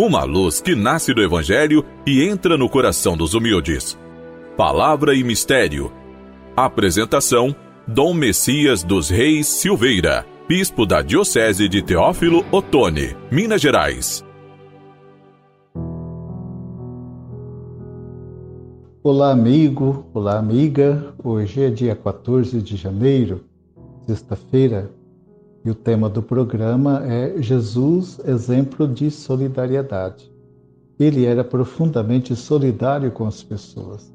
Uma luz que nasce do Evangelho e entra no coração dos humildes. Palavra e Mistério. Apresentação: Dom Messias dos Reis Silveira, Bispo da Diocese de Teófilo Otoni, Minas Gerais. Olá, amigo, olá, amiga. Hoje é dia 14 de janeiro, sexta-feira, e o tema do programa é Jesus, exemplo de solidariedade. Ele era profundamente solidário com as pessoas.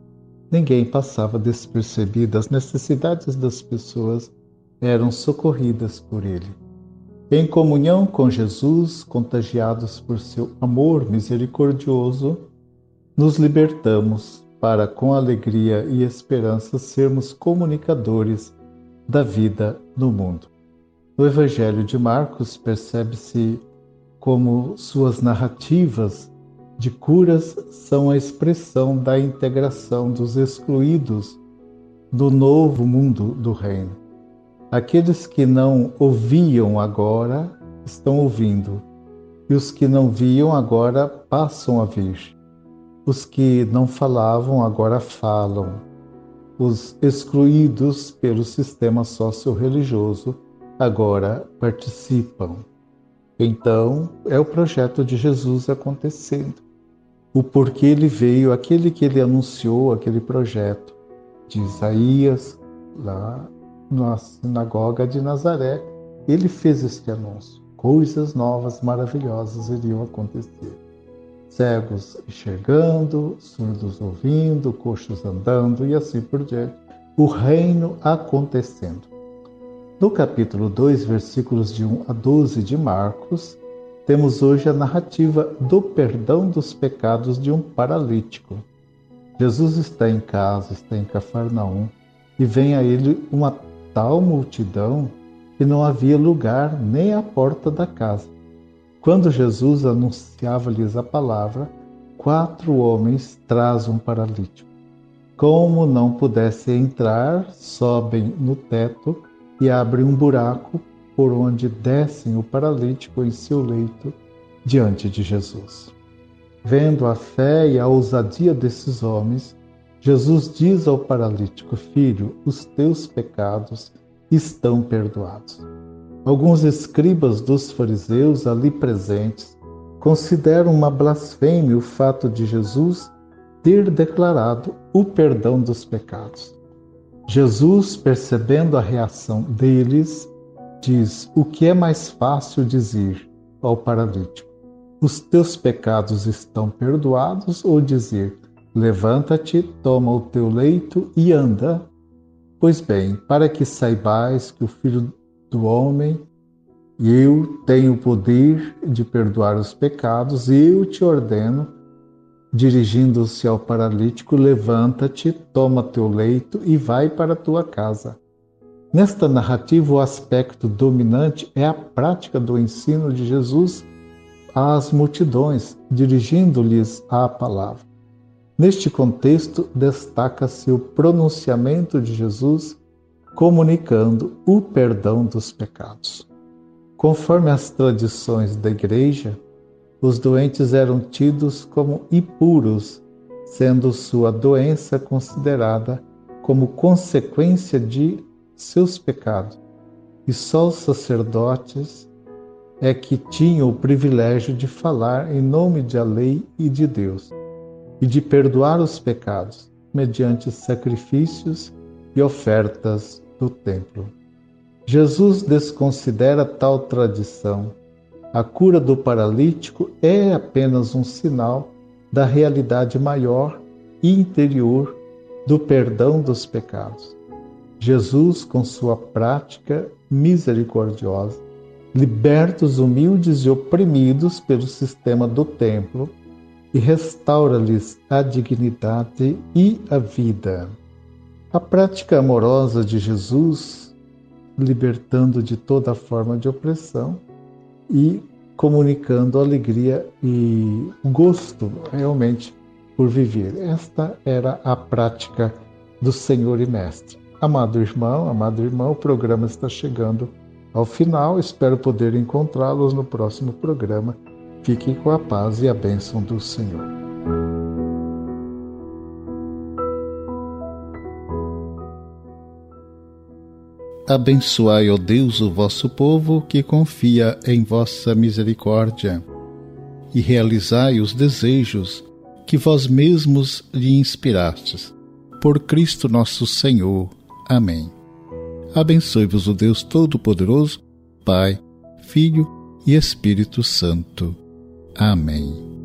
Ninguém passava despercebido, as necessidades das pessoas eram socorridas por ele. Em comunhão com Jesus, contagiados por seu amor misericordioso, nos libertamos para, com alegria e esperança, sermos comunicadores da vida no mundo. No Evangelho de Marcos, percebe-se como suas narrativas de curas são a expressão da integração dos excluídos do novo mundo do Reino. Aqueles que não ouviam agora estão ouvindo, e os que não viam agora passam a vir. Os que não falavam agora falam. Os excluídos pelo sistema socio-religioso agora participam. Então, é o projeto de Jesus acontecendo. O porquê ele veio, aquele que ele anunciou, aquele projeto de Isaías, lá na sinagoga de Nazaré, ele fez este anúncio. Coisas novas, maravilhosas iriam acontecer. Cegos enxergando, surdos ouvindo, coxos andando e assim por diante. O reino acontecendo. No capítulo 2, versículos de 1 a 12 de Marcos, temos hoje a narrativa do perdão dos pecados de um paralítico. Jesus está em casa, está em Cafarnaum, e vem a ele uma tal multidão que não havia lugar nem à porta da casa. Quando Jesus anunciava-lhes a palavra, quatro homens trazem um paralítico. Como não pudessem entrar, sobem no teto e abre um buraco por onde descem o paralítico em seu leito diante de Jesus. Vendo a fé e a ousadia desses homens, Jesus diz ao paralítico: Filho, os teus pecados estão perdoados. Alguns escribas dos fariseus ali presentes consideram uma blasfêmia o fato de Jesus ter declarado o perdão dos pecados. Jesus, percebendo a reação deles, diz: O que é mais fácil dizer ao paralítico? Os teus pecados estão perdoados, ou dizer: Levanta-te, toma o teu leito e anda? Pois bem, para que saibais que o Filho do Homem, eu tenho o poder de perdoar os pecados, eu te ordeno Dirigindo-se ao paralítico, levanta-te, toma teu leito e vai para tua casa. Nesta narrativa, o aspecto dominante é a prática do ensino de Jesus às multidões, dirigindo-lhes a palavra. Neste contexto, destaca-se o pronunciamento de Jesus comunicando o perdão dos pecados. Conforme as tradições da Igreja, os doentes eram tidos como impuros, sendo sua doença considerada como consequência de seus pecados. E só os sacerdotes é que tinham o privilégio de falar em nome da lei e de Deus, e de perdoar os pecados, mediante sacrifícios e ofertas do templo. Jesus desconsidera tal tradição a cura do paralítico é apenas um sinal da realidade maior e interior do perdão dos pecados. Jesus, com sua prática misericordiosa, liberta os humildes e oprimidos pelo sistema do templo e restaura-lhes a dignidade e a vida. A prática amorosa de Jesus, libertando de toda forma de opressão, e comunicando alegria e gosto realmente por viver. Esta era a prática do Senhor e Mestre. Amado irmão, amado irmão, o programa está chegando ao final. Espero poder encontrá-los no próximo programa. Fiquem com a paz e a bênção do Senhor. Abençoai, ó Deus, o vosso povo que confia em vossa misericórdia, e realizai os desejos que vós mesmos lhe inspirastes. Por Cristo nosso Senhor. Amém. Abençoe-vos o Deus Todo-Poderoso, Pai, Filho e Espírito Santo. Amém.